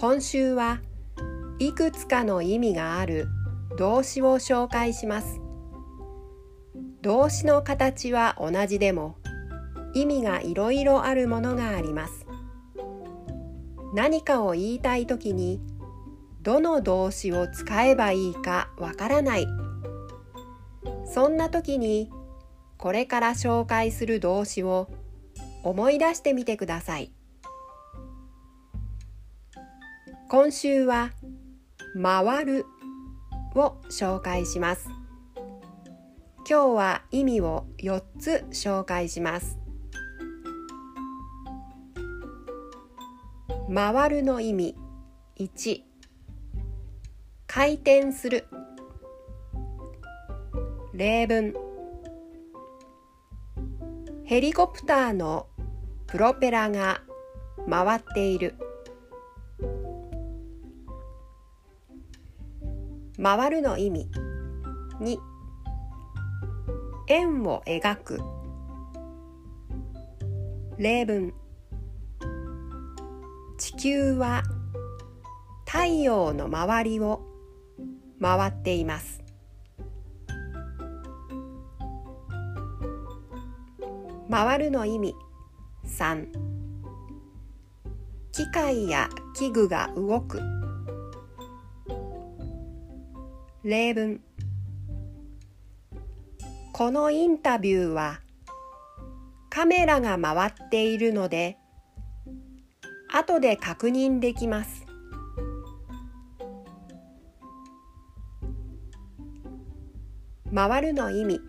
今週はいくつかの意味がある動詞を紹介します。動詞の形は同じでも意味がいろいろあるものがあります。何かを言いたいときにどの動詞を使えばいいかわからない。そんな時にこれから紹介する動詞を思い出してみてください。今週は回るを紹介します。今日は意味を4つ紹介します。回るの意味。1回転する。例文。ヘリコプターのプロペラが回っている。回るの意味。2円を描く。例文。地球は太陽の周りを回っています。回るの意味。3機械や器具が動く。例文。このインタビューはカメラが回っているので後で確認できます。回るの意味。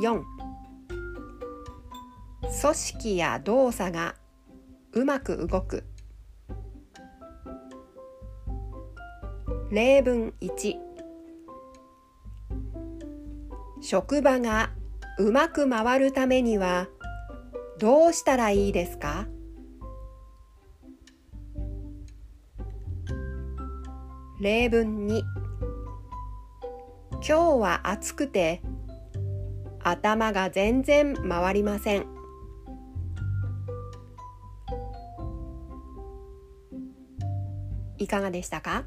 4組織や動作がうまく動く。例文1職場がうまく回るためにはどうしたらいいですか？例文2今日は暑くて頭が全然回りません。いかがでしたか？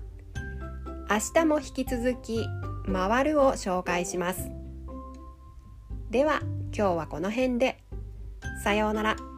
明日も引き続き回るを紹介します。では今日はこの辺でさようなら。